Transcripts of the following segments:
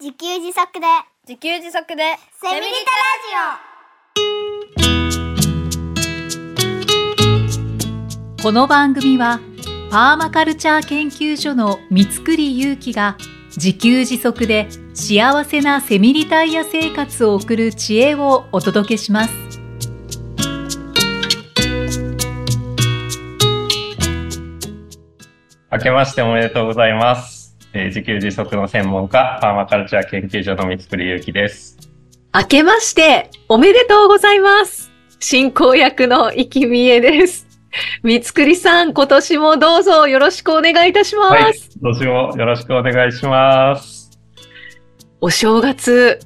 自給自足で自給自足でセミリタこの番組はパーマカルチャー研究所の三つくりゆうきが自給自足で幸せなセミリタイヤ生活を送る知恵をお届けします。明けましておめでとうございます。えー自給自足の専門家、パーマカルチャー研究所の三つくりゆうきです。明けまして、おめでとうございます。進行役の生きみえです。三つくりさん、今年もどうぞよろしくお願いいたします。はい。今年もよろしくお願いします。お正月、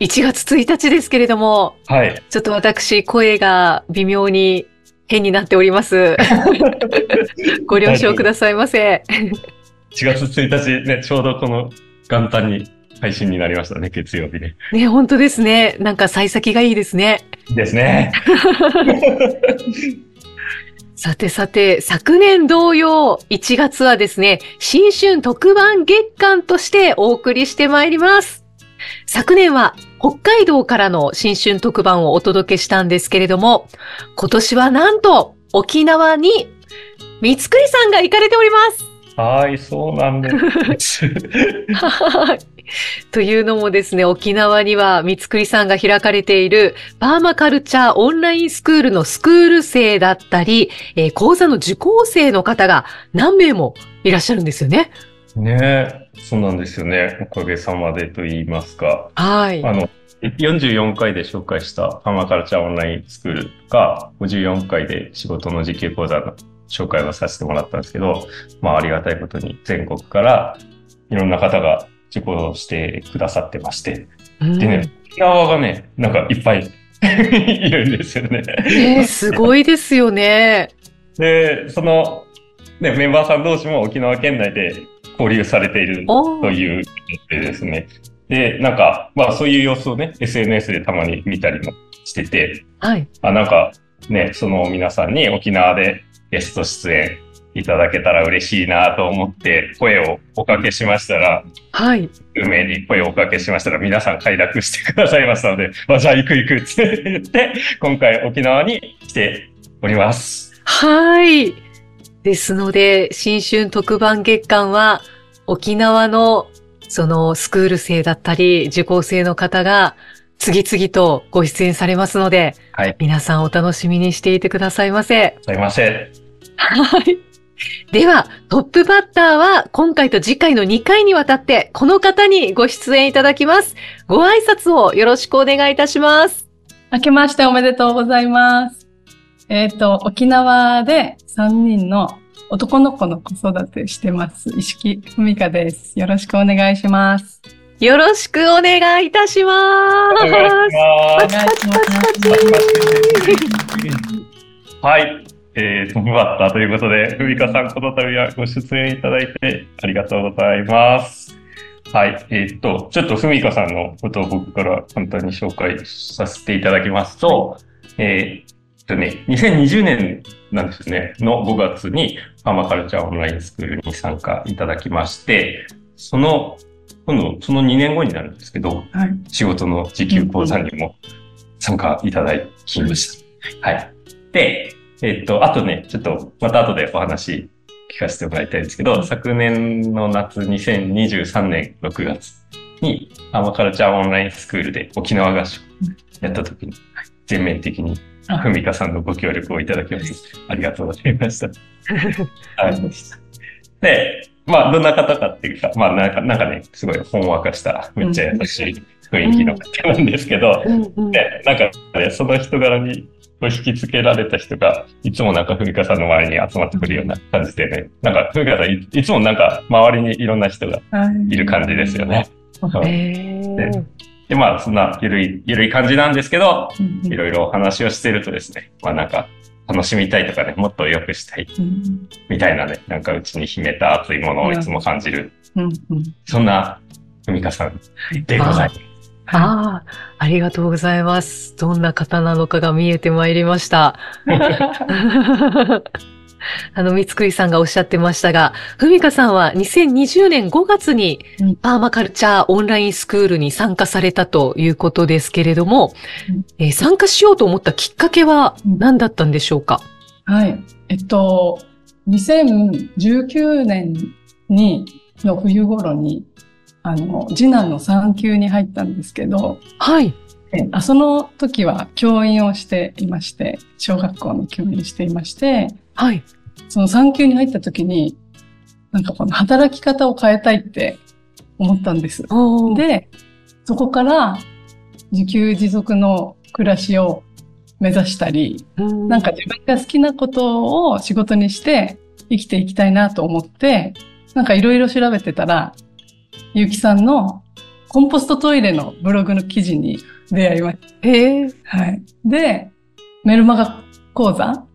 1月1日ですけれども、はい。ちょっと私、声が微妙に変になっております。ご了承くださいませ。4月1日ね、ちょうどこの元旦に配信になりましたね、月曜日ね。ね、本当ですね。なんか幸先がいいですね。ですね。さてさて、昨年同様、1月はですね、新春特番月間としてお送りしてまいります。昨年は北海道からの新春特番をお届けしたんですけれども、今年はなんと沖縄に三つくりさんが行かれております。はい、そうなんです。はいというのもですね、沖縄には三つくりさんが開かれているパーマカルチャーオンラインスクールのスクール生だったり、えー講座の受講生の方が何名もいらっしゃるんですよね。ねえ、そうなんですよね。おかげさまでと言いますか。はい。あの、44回で紹介したパーマカルチャーオンラインスクールが、54回で仕事の時給講座の紹介をさせてもらったんですけど、まあありがたいことに全国からいろんな方が受講してくださってまして、うんでね、沖縄がね、なんかいっぱい いるんですよね。ねすごいですよね。で、その、ね、メンバーさん同士も沖縄県内で交流されているというでですね。で、なんか、まあそういう様子をね、SNS でたまに見たりもしてて、はい。あ、なんかね、その皆さんに沖縄でゲスト出演いただけたら嬉しいなと思って声をおかけしましたら、はい。運命に声をおかけしましたら皆さん快諾してくださいましたので、あ、じゃあ行く行くって言って、今回沖縄に来ております。はい。ですので、新春特番月間は、沖縄の、その、スクール生だったり、受講生の方が、次々とご出演されますので、はい。皆さんお楽しみにしていてくださいませ。すいません。はい。では、トップバッターは、今回と次回の2回にわたって、この方にご出演いただきます。ご挨拶をよろしくお願いいたします。明けましておめでとうございます。えっ、と、沖縄で3人の男の子の子育てしてます。石木文香です。よろしくお願いします。よろしくお願いいたし。ます。お願いします。はい。えー、トップバッターということで、ふみかさん、この度はご出演いただいてありがとうございます。はい。えーっと、ちょっとふみかさんのことを僕から簡単に紹介させていただきますと、えーっとね、2020年なんですね、の5月にパーマカルチャーオンラインスクールに参加いただきまして、その、今度、その2年後になるんですけど、はい。仕事の時給講座にも参加いただきました。はい。で、えっと、あとね、ちょっとまた後でお話聞かせてもらいたいんですけど、昨年の夏2023年6月にアーマカルチャーオンラインスクールで沖縄合宿やった時に全面的にあふみかさんのご協力をいただきまして、ありがとうございました。はい。で、まあ、どんな方かっていうか、まあ、なんか、なんかね、すごいほんわかした、めっちゃ優しい雰囲気の方なんですけど、で、なんかね、その人柄にこう引きつけられた人が、いつもなんかふみかさんの周りに集まってくるような感じでね、なんかふみかさんい、いつもなんか周りにいろんな人がい。る感じですよね。う。んえー。で、まあ、そんなゆるい、ゆるい感じなんですけど、うん。いろいろお話をしてるとですね、まあなんか、楽しみたいとかね、もっと良くしたい、うん。みたいなね、なんかうちに秘めた熱いものをいつも感じる、うん。うん。そんなふみかさんでございます。ああ、ありがとうございます。どんな方なのかが見えてまいりました。あの、三つくりさんがおっしゃってましたが、ふみかさんは2020年5月にうんパーマカルチャーオンラインスクールに参加されたということですけれども、うんえー参加しようと思ったきっかけは何だったんでしょうか、はい。えっと、2019年に、の冬頃に、あの、次男の産休に入ったんですけど、はい。えあその時は教員をしていまして、小学校の教員していまして、はい。その産休に入った時に、なんかこの働き方を変えたいって思ったんです。で、そこから自給自足の暮らしを目指したり、うんなんか自分が好きなことを仕事にして生きていきたいなと思って、なんかいろいろ調べてたら、ゆうきさんのコンポストトイレのブログの記事に出会いましへえ。た。はい。で、メルマガ講座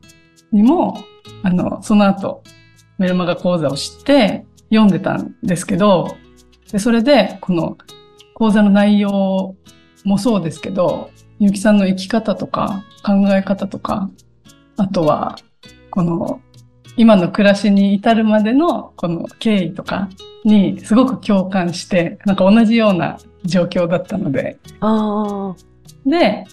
にも、あの、その後、メルマガ講座を知って読んでたんですけど、で、それで、この講座の内容もそうですけど、ゆうきさんの生き方とか考え方とか、あとは、この、今の暮らしに至るまでのこの経緯とかにすごく共感して、なんか同じような状況だったので、ああ。で、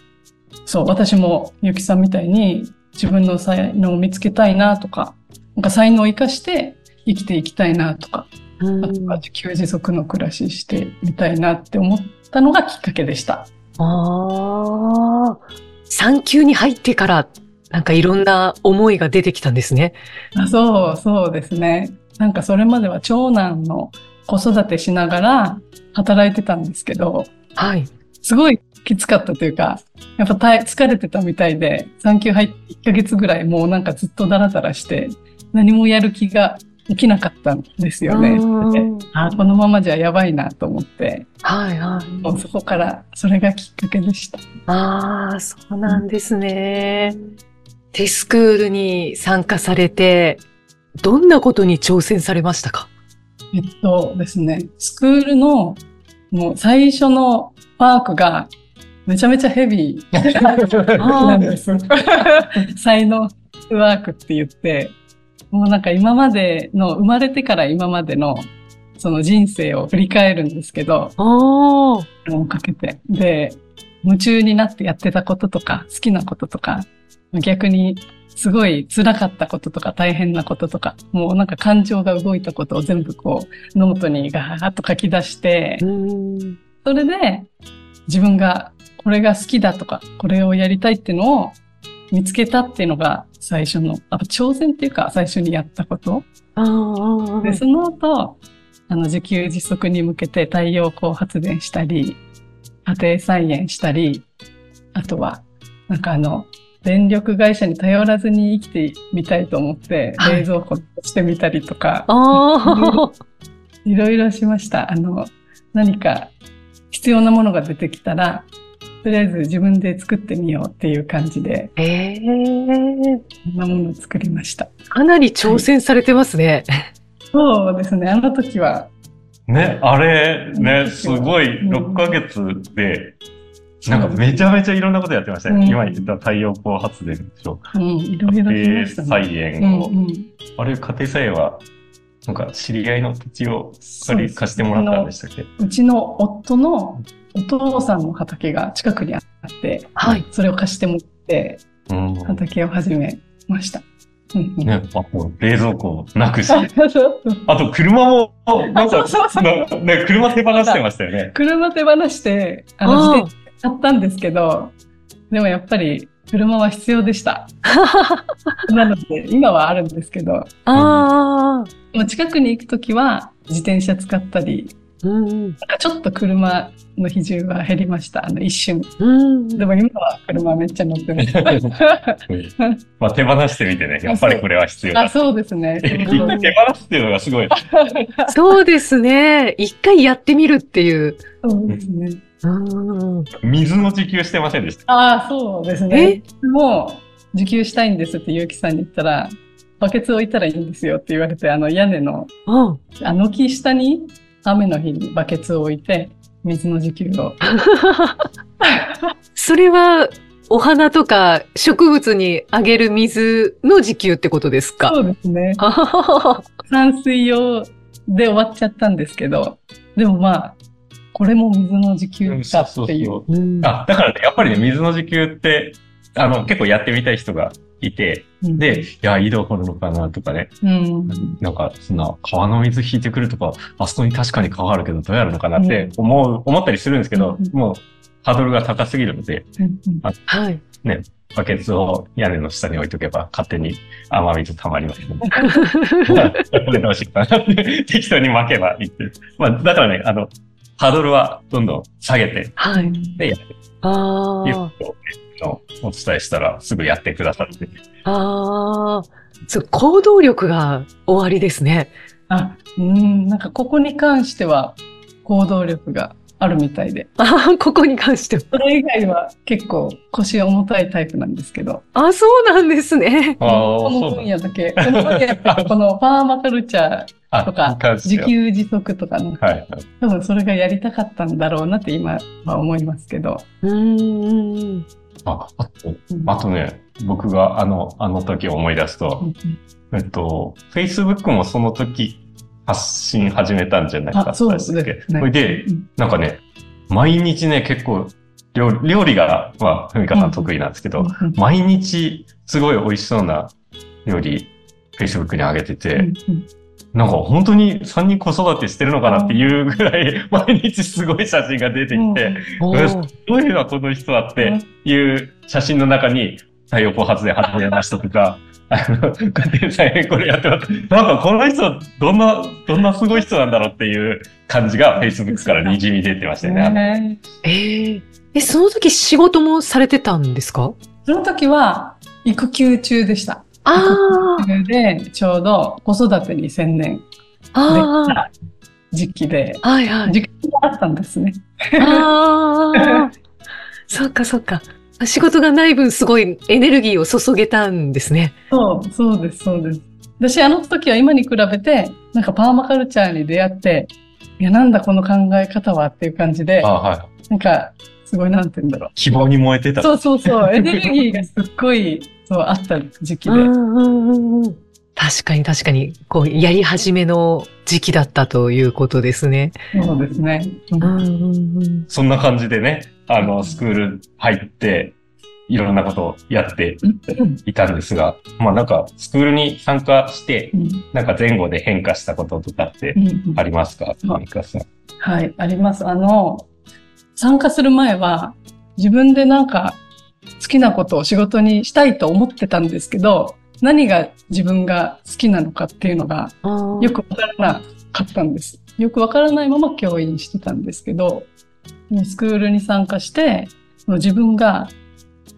そう、私もゆきさんみたいに自分の才能を見つけたいなとか、なんか才能を生かして生きていきたいなとか、うんあとは自給自足の暮らししてみたいなって思ったのがきっかけでした。ああ。産休に入ってから、なんかいろんな思いが出てきたんですね。あそう、そうですね。なんかそれまでは長男の子育てしながら働いてたんですけど、はい。すごいきつかったというか、やっぱ大疲れてたみたいで、産休入って1ヶ月ぐらいもうなんかずっとダラダラして、何もやる気が起きなかったんですよね。あこのままじゃやばいなと思って、はいはい。もうそこからそれがきっかけでした。ああ、そうなんですね。テスクールに参加されて、どんなことに挑戦されましたか？えっとですね、スクールのもう最初のパークがめちゃめちゃヘビーなんです。才能 ワークって言って、もうなんか今までの、生まれてから今までのその人生を振り返るんですけど。をかけて。で、夢中になってやってたこととか、好きなこととか、逆にすごい辛かったこととか大変なこととか、もうなんか感情が動いたことを全部こう、ノートにガーッと書き出して、うんそれで自分がこれが好きだとか、これをやりたいっていうのを見つけたっていうのが最初の、やっぱ挑戦っていうか最初にやったこと。で、その後、あの、自給自足に向けて太陽光発電したり、家庭菜園したり、あとは、なんかあの、電力会社に頼らずに生きてみたいと思って、はい冷蔵庫してみたりとか。いろいろしました。あの、何か必要なものが出てきたら、とりあえず自分で作ってみようっていう感じで、ええいろんなものを作りました。かなり挑戦されてますね。そうですね。あの時は、ね、あれ、ね、うんすごい、うん6ヶ月で、なんかめちゃめちゃいろんなことやってましたね。うん今言った太陽光発電でしょ。うん、いろいろし家庭。菜園を。うんうんあれ、家庭菜園は、なんか知り合いの土地を借り貸してもらったんでしたっけ？うちの夫のお父さんの畑が近くにあって、はい。それを貸してもらって、うん。畑を始めました。うんうんね、冷蔵庫なくし、あ そうそうあと車も、なんか、車手放してましたよね。車手放して、あの、自転車買ったんですけど、でもやっぱり車は必要でした。なので、今はあるんですけど、ああ。近くに行くときは自転車使ったり、うん。なんかちょっと車の比重は減りました。あの、一瞬。うん。でも今は車めっちゃ乗ってます。まあ手放してみてね、やっぱりこれは必要だあ、。そうですね。一回手放すっていうのがすごい。そうですね。一回やってみるっていう。そうですね。うん。水の自給してませんでした？ああ、そうですね。もう、受給したいんですって結城さんに言ったら、バケツ置いたらいいんですよって言われて、あの屋根の、うん。あの木下に雨の日にバケツを置いて、水の受給を。それは、お花とか植物にあげる水の自給ってことですか？そうですね。あははは散水用で終わっちゃったんですけど、でもまあ、これも水の自給かっていう。あ、だからね、やっぱりね、水の自給って、あの、結構やってみたい人がいて、うんで、いや、井戸掘るのかなとかね、うん。なんか、そんな、川の水引いてくるとか、あそこに確かに川あるけど、どうやるのかなって思う、思ったりするんですけど、うんもう、ハードルが高すぎるので、うんはい。バケツを屋根の下に置いとけば、勝手に雨水溜まりますので。これどうしようかなって、適当に巻けばいいって。まあ、だからね、あの、ハードルはどんどん下げて、はい。で、やああ、っていうことをお伝えしたら、すぐやってくださって。ああ、そう、行動力が終わりですね。あ、うん、なんかここに関しては行動力があるみたいで。ああ、ここに関しては。それ以外は結構腰が重たいタイプなんですけど、あそうなんですね。ああ、この分野だけ、この分野ってこのファーマカルチャーだ。とか自給自足とかの、はいはい。多分それがやりたかったんだろうなって今は思いますけど。うーん。あ、あと、あとね、僕があの、あの時思い出すと、うんえっと、Facebook もその時発信始めたんじゃないかそうですね。それでう、ん。なんかね、毎日ね、結構、料理料理が、まあ、ふみかさん得意なんですけど、うん毎日すごい美味しそうな料理、Facebook に上げてて、うんなんか本当に3人子育てしてるのかなっていうぐらい、毎日すごい写真が出てきて、どういうのはこの人はっていう写真の中に、太陽光発電始めましたとか、あの、家庭菜園これやってます。なんかこの人、どんな、どんなすごい人なんだろうっていう感じが Facebook からにじみ出てましたよね。ねえええ、その時仕事もされてたんですか？その時は育休中でした。あ育休でちょうど子育てに専念あ、あできた時期で、あ、はいはい。時間があったんですね。ああ、そっかそっか。仕事がない分すごいエネルギーを注げたんですね。そう、そうです、そうです。私、あの時は今に比べて、なんかパーマカルチャーに出会って、いや、なんだこの考え方はっていう感じであ、はい。なんか、すごい、なんて言うんだろ希望に燃えてた。う。そうそうそう、エネルギーがすっごい、そう、あった時期で。確かに確かに、こう、やり始めの時期だったということですね。そうですね。そんな感じでね、あの、スクール入って、いろんなことをやっていたんですが、まあなんか、スクールに参加して、うんなんか前後で変化したこととかってありますか？うんミカさん。はい、あります。あの、参加する前は、自分でなんか、好きなことを仕事にしたいと思ってたんですけど、何が自分が好きなのかっていうのが、よくわからなかったんです。よくわからないまま教員してたんですけど、スクールに参加して、自分が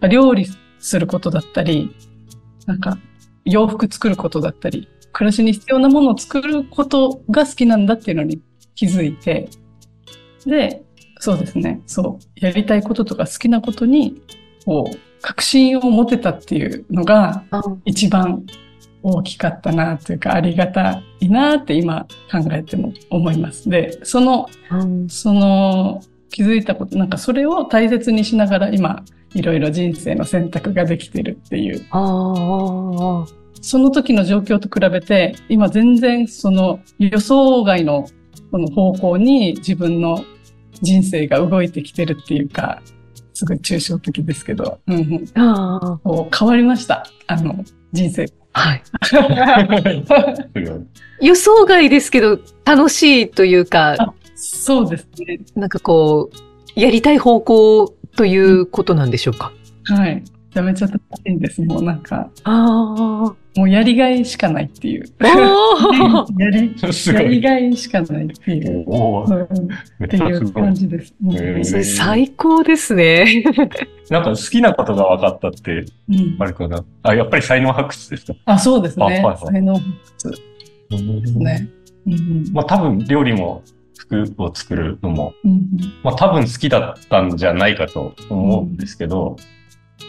料理することだったり、なんか洋服作ることだったり、暮らしに必要なものを作ることが好きなんだっていうのに気づいて、で、そうですね、そう、やりたいこととか好きなことに、こう、確信を持てたっていうのが、あ一番大きかったなというか、ありがたいなって今考えても思います。で、その、うん。その気づいたこと、なんかそれを大切にしながら今、いろいろ人生の選択ができてるっていう、その時の状況と比べて、今全然その予想外のこの方向に自分の人生が動いてきてるっていうか、すごい抽象的ですけど、うんうん、あ変わりました。あの、人生。はい。予想外ですけど、楽しいというか、あそうですね。なんかこう、やりたい方向ということなんでしょうか？はい。めちゃめちゃ楽しいんです。もうなんか、あもうやりがいしかないっていう。やり。やりがいしかないっていう、っていう。感じです。最高ですね。なんか好きなことが分かったって、うんあれかな。あ、やっぱり才能発掘ですか？あ、そうですねあはいはい。才能発掘ですね。うんうんまあ多分料理も服を作るのも、うんまあ多分好きだったんじゃないかと思うんですけど、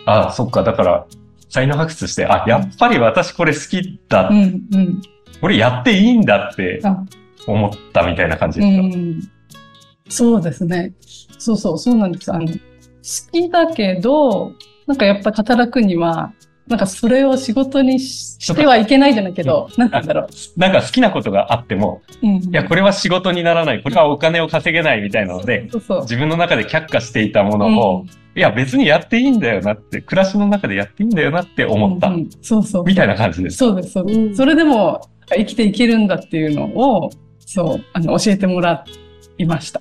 あ、そっか、だから才能発掘して、あ、やっぱり私これ好きだ、うんうんこれやっていいんだってあ思ったみたいな感じうですか？んそうですね。そうそう、そうなんです。あの、好きだけど、なんかやっぱ働くには、なんかそれを仕事にししてはいけないじゃないけど、なんだろ なんか好きなことがあっても、う。うん。いや、これは仕事にならない、これはお金を稼げないみたいなので。自分の中で却下していたものを、いや、別にやっていいんだよなって、暮らしの中でやっていいんだよなって思ったうん。うんそうそう。みたいな感じです。そうです、そうです。うんそれでも生きていけるんだっていうのを、そう、あの、教えてもらいました。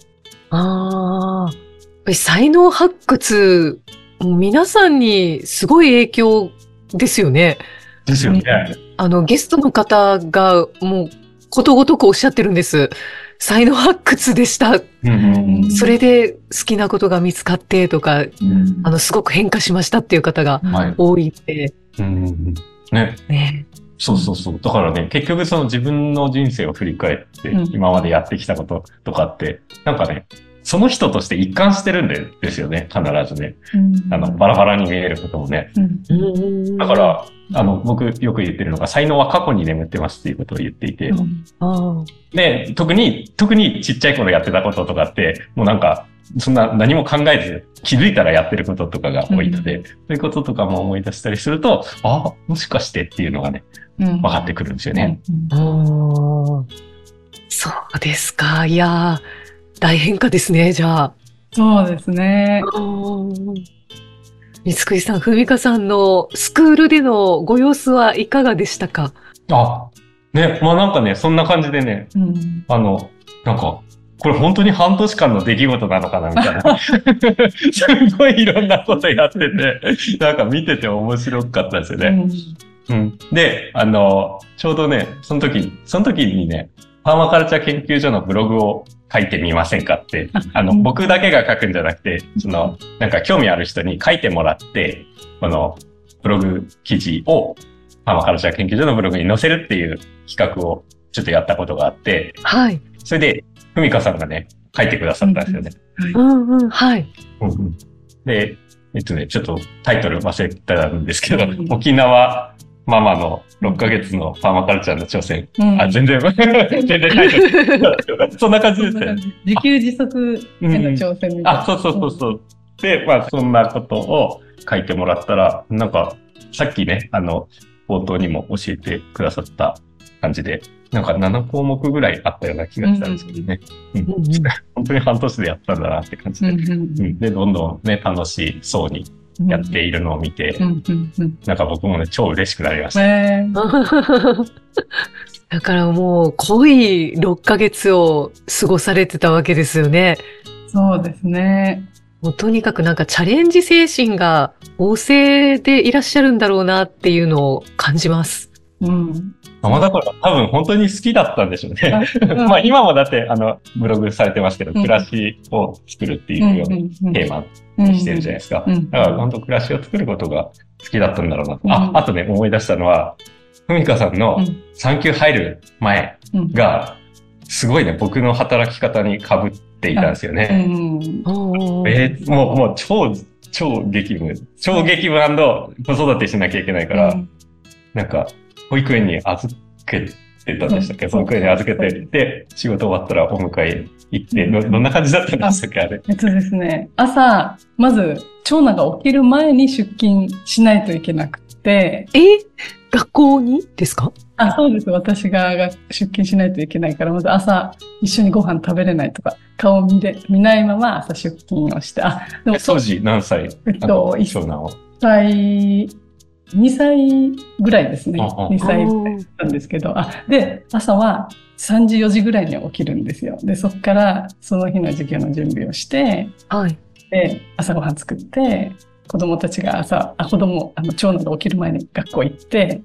ああ。才能発掘、もう皆さんにすごい影響ですよね。ですよね。あの、ゲストの方がもうことごとくおっしゃってるんです。才能発掘でした。それで好きなことが見つかってとか、うんあの、すごく変化しましたっていう方がはい多いんで、うんうんうんね。ね。そうそうそう。だからね、結局その自分の人生を振り返って、うん今までやってきたこととかって、なんかね、その人として一貫してるんでですよね、必ずね。あの、バラバラに見えることもね。うんだから、あの、僕よく言ってるのが、才能は過去に眠ってますっていうことを言っていて、うんあで、特に、特にちっちゃい頃やってたこととかって、もうなんか、そんな何も考えず、気づいたらやってることとかが多いので、うんそういうこととかも思い出したりすると、あもしかしてっていうのがね、うん分かってくるんですよね。あ。ああ。そうですか。いやー、大変化ですね、じゃあ。そうですね。三つさん、ふみかさんのスクールでのご様子はいかがでしたか？あ、ね、まあなんかね、そんな感じでね、うんあの、なんか、これ本当に半年間の出来事なのかなみたいな。すごいいろんなことやってて、なんか見てて面白かったですよね。うん。で、あの、ちょうどね、その時、その時にね、パーマカルチャー研究所のブログを書いてみませんかって、あの、うん僕だけが書くんじゃなくて、その、なんか興味ある人に書いてもらって、この、ブログ記事を、パーマカルチャー研究所のブログに載せるっていう企画をちょっとやったことがあって、はい。それで、ふみかさんがね、書いてくださったんですよね。うんうん、はい。うんうんで、えっとね、ちょっとタイトル忘れてたんですけど、うん沖縄ママの6ヶ月のパーマカルチャーの挑戦。うんあ、全然、全然タイトル。そんな感じですね。自給自足への挑戦みたいな。あ、そうそうそうそう。で、まあ、そんなことを書いてもらったら、なんか、さっきね、あの、冒頭にも教えてくださった感じで、なんか7項目ぐらいあったような気がしたんですけどね。うんうんうん 本当に半年でやったんだなって感じで。うんうんうんで、どんどんね、楽しそうにうんやっているのを見て、なんか僕もね、超嬉しくなりました。ねだからもう濃い6ヶ月を過ごされてたわけですよね。そうですね。もうとにかくなんかチャレンジ精神が旺盛でいらっしゃるんだろうなっていうのを感じます。うん。まあ、だから多分本当に好きだったんでしょうね。まあ今もだって、あの、ブログされてますけど、うん暮らしを作るっていうようなテーマにしてるじゃないですか。うんだから本当暮らしを作ることが好きだったんだろうな。うんあ、あとね、思い出したのは、ふみかさんのうん産休入る前うんが、すごいね、僕の働き方に被っていたんですようね。えーもう、もう超、超激務。超激務子育てしなきゃいけないから、なんか、保育園に預けてたんでしたっけ？うん。保育園に預けて、で、仕事終わったらお迎え行って、どどんな感じだったんでしたっけ？あれ。えっとですね、朝、まず、長男が起きる前に出勤しないといけなくて、え？学校にですか？あ、そうです。私がが出勤しないといけないから、まず朝、一緒にご飯食べれないとか、顔見れ、見ないまま朝出勤をして、あ、でも当時何歳？えっと、1長男は？歳、2歳ぐらいですね。ああ2歳ぐらいだったんですけど、あ、で、朝は3時、4時ぐらいに起きるんですよ。で、そこからその日の授業の準備をして、はい。で、朝ごはん作って、子供たちが朝、あ、子供、あの、長男が起きる前に学校行って、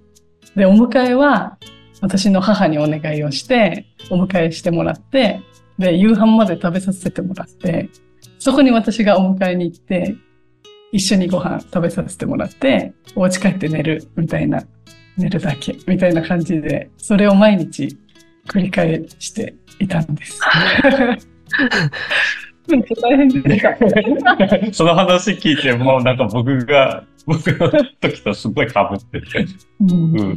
で、お迎えは、私の母にお願いをして、お迎えしてもらって、で、夕飯まで食べさせてもらって、そこに私がお迎えに行って、一緒にご飯食べさせてもらって、お家帰って寝る、みたいな、寝るだけ、みたいな感じで、それを毎日繰り返していたんです。うん大変でした。その話聞いて、もうなんか僕が、僕の時とすごい被ってて。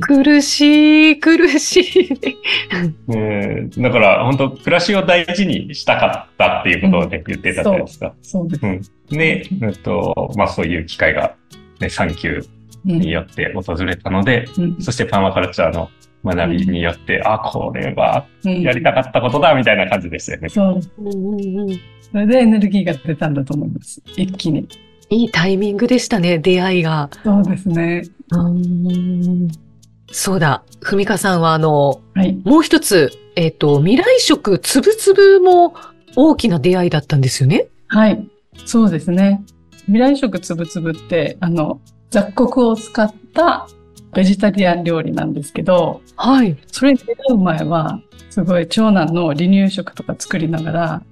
苦しい、苦しい。ねえだから本当暮らしを大事にしたかったっていうことをね、言ってたじゃないですか。そうです。うん。で、えっと、まあそういう機会がね、サンキューうんによって訪れたので、うんそしてパーマカルチャーの学びによって、あ、これはうんやりたかったことだ、みたいな感じでしたよね。そう。うんうんうんそれでエネルギーが出たんだと思います。一気に。いいタイミングでしたね、出会いが。そうですね。うんそうだ。ふみかさんは、あの、はい。もう一つ、えっ、と、未来食つぶつぶも大きな出会いだったんですよね？はい。そうですね。未来食つぶつぶって、あの、雑穀を使ったベジタリアン料理なんですけど、はい。それに出会う前は、すごい長男の離乳食とか作りながら、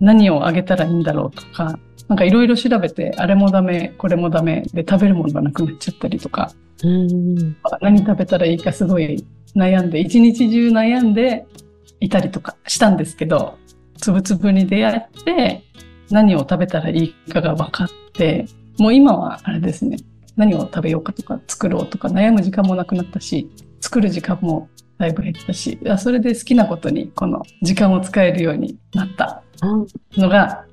何をあげたらいいんだろうとか、なんかいろいろ調べて、あれもダメ、これもダメで食べるものがなくなっちゃったりとか、うん。何食べたらいいかすごい悩んで、一日中悩んでいたりとかしたんですけど、つぶつぶに出会って、何を食べたらいいかが分かって、もう今はあれですね、何を食べようかとか作ろうとか悩む時間もなくなったし、作る時間もだいぶ減ったし、あそれで好きなことにこの時間を使えるようになったうんのが、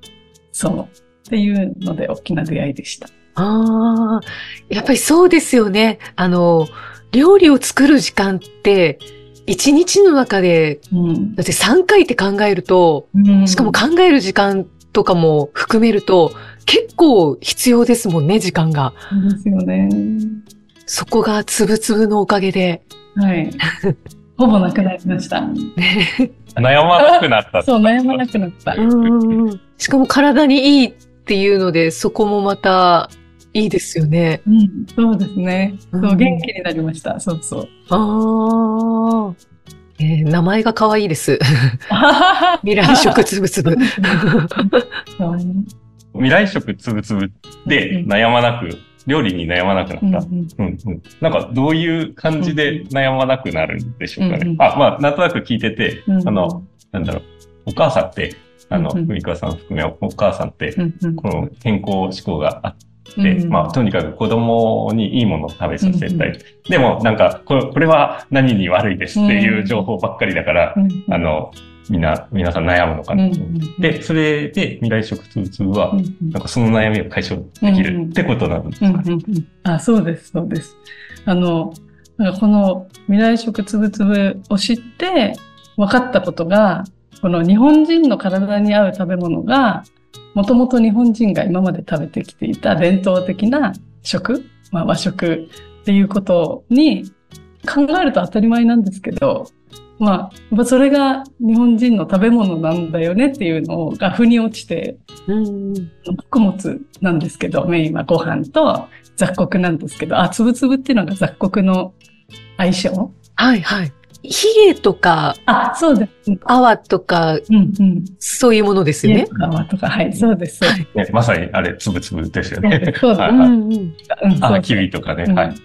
そう、っていうので大きな出会いでした。ああ、やっぱりそうですよね。あの、料理を作る時間って、一日の中で、うん。だって3回って考えると、しかも考える時間とかも含めると、結構必要ですもんね、時間が。そうですよね。そこがつぶつぶのおかげで。はい。ほぼなくなりました。悩まなくなった。そう、悩まなくなった。うんしかも体にいいっていうので、そこもまたいいですよね。うん、そうですね。そうう、ん元気になりました。そうそう。ああ、えー名前が可愛いです。は 未来食つぶつぶ。未来食つぶつぶで悩まなく、料理に悩まなくうんなった。うんうん。なんか、どういう感じで悩まなくなるんでしょうかうんうん。ねあ、まあ、なんとなく聞いてて、うんあの、なんだろう、お母さんって、あの、うんうん。ふみかさん含めお母さんって、うんうん。この健康志向があって、うんまあ、とにかく子供にいいものを食べさせたい。うんうんでも、なんかこれ、これは何に悪いですっていう情報ばっかりだから、うん。あの、みんな、皆さん悩むのかなと思って。で、それで未来食通通はなんかその悩みを解消できるってことなんですかね。あ、そうです、そうです。あの、なんかこの未来食つぶつぶを知って分かったことが、この日本人の体に合う食べ物が、もともと日本人が今まで食べてきていた伝統的な食、まあ、和食っていうことに考えると当たり前なんですけど、まあ、それが日本人の食べ物なんだよねっていうのが腑に落ちて、うん穀物なんですけど、メインはご飯と雑穀なんですけど、あ、つぶつぶっていうのが雑穀の相性？はいはい。ヒエとか、あ、そうです。アワとか、うんうん。そういうものですよね？泡とか、はい、そうです。そうですねまさにあれ、つぶつぶですよねそううんあ、キビとかね。うんはい。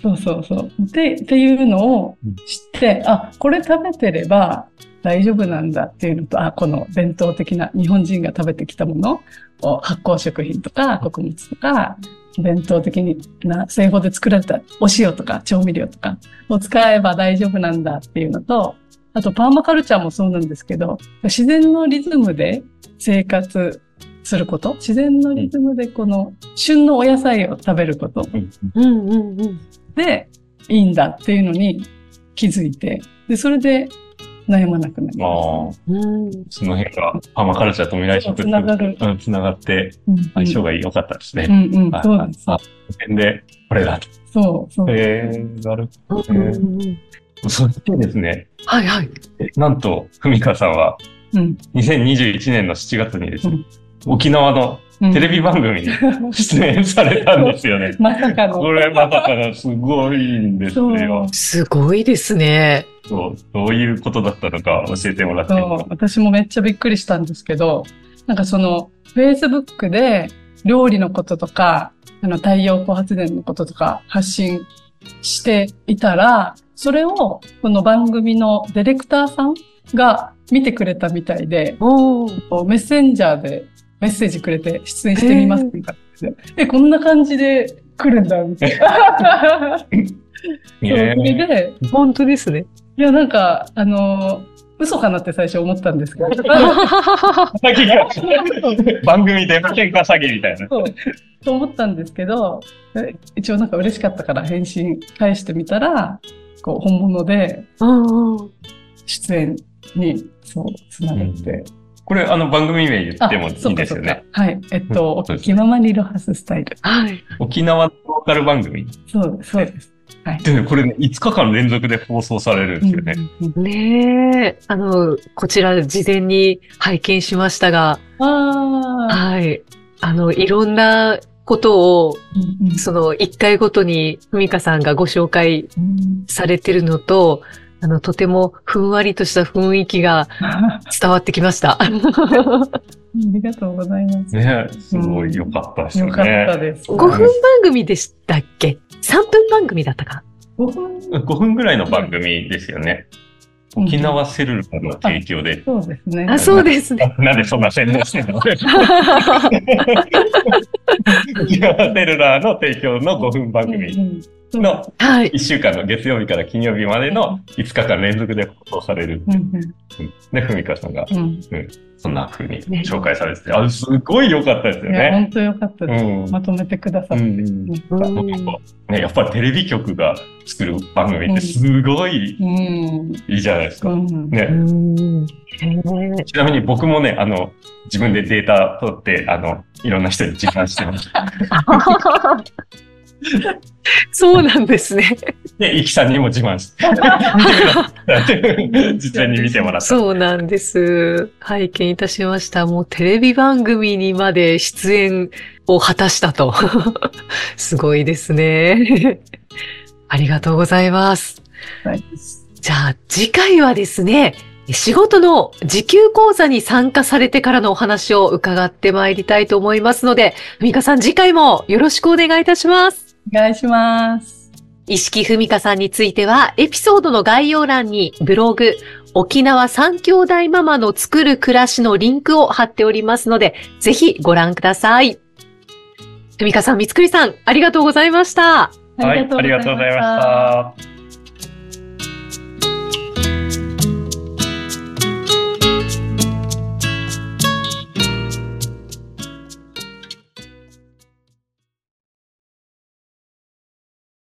そうそうそう。で、っていうのを知って、あ、これ食べてれば大丈夫なんだっていうのと、あ、この伝統的な日本人が食べてきたものを発酵食品とか穀物とか、伝統的な製法で作られたお塩とか調味料とかを使えば大丈夫なんだっていうのと、あとパーマカルチャーもそうなんですけど、自然のリズムで生活すること、自然のリズムでこの旬のお野菜を食べること、うんうんうんうん。でいいんだっていうのに気づいて、で、それで悩まなくなりまああ、うんその辺がパーマカルチャーと未来食つながるうん、つながって相性が良かったですね。うんうん、はいそうです。あ、この辺で、これだと。そう、そう。へえ、なるほど。そしてですね、はいはい。えなんと、ふみかさんは、うん2021年の7月にですね、うん沖縄のうんテレビ番組に出演されたんですよね。まさかの。これまさかのすごいんですよ。すごいですね。そうどういうことだったのか教えてもらっていいそうですか私もめっちゃびっくりしたんですけど、なんかその、Facebook で料理のこととか、あの太陽光発電のこととか発信していたら、それをこの番組のディレクターさんが見てくれたみたいで、メッセンジャーでメッセージくれて出演してみますかってえ、こんな感じで来るんだ、みたいな。そうそえれで、本当ですね。いや、なんか、あのー嘘かなって最初思ったんですけど。詐欺が番組で喧嘩詐欺みたいな。そう。と思ったんですけど、え一応なんか嬉しかったから返信返してみたら、こう、本物で出演に、そう、つながって。これ、あの、番組名言ってもいいうですよね。かはい。えっと、おそうです気ままにロハススタイル。はい。沖縄のローカル番組？そうです、そうです。はい。でね、これね、5日間連続で放送されるんですよね。うんうんうんねえ、あの、こちら事前に拝見しましたが、ああ。はい。あの、いろんなことを、うんうんその一回ごとにふみかさんがご紹介うんされてるのと、あの、とてもふんわりとした雰囲気があ 伝わってきました。りがとうございます。ね、すごい良かったですよよかったね。です。5分番組でしたっけ ?3 分番組だったか？5分5分ぐらいの番組ですよね。沖縄セルラーの提供で。そうですね。あ、そうですね。なんでそんな宣伝してんの？沖縄セルラーの提供の5分番組うんうんのはい。1週間の月曜日から金曜日までの5日間連続で放送される。うんうんで、ふみかさんがうんそんな風に紹介されてて、あ、すごい良かったですよね。本当よかったうです。ん。まとめてくださって。うんうんね、やっぱりテレビ局が作る番組ってすごいうん。いいじゃないですか。うん。うね、ちなみに僕もね、あの、自分でデータ取って、あの、いろんな人に自慢してました。そうなんですね。で、イキさんにも自慢して、に見てもらった。そうなんです。拝見いたしました。もうテレビ番組にまで出演を果たしたと。すごいですね。ありがとうございます。はいじゃあ次回はですね、仕事の時給講座に参加されてからのお話を伺ってまいりたいと思いますので、ふみかさん次回もよろしくお願いいたします。お願いします。石木ふみかさんについては、エピソードの概要欄にブログ、沖縄三兄弟ママの作る暮らしのリンクを貼っておりますので、ぜひご覧ください。ふみかさん、みつくりさん、ありがとうございました。はい、ありがとうございました。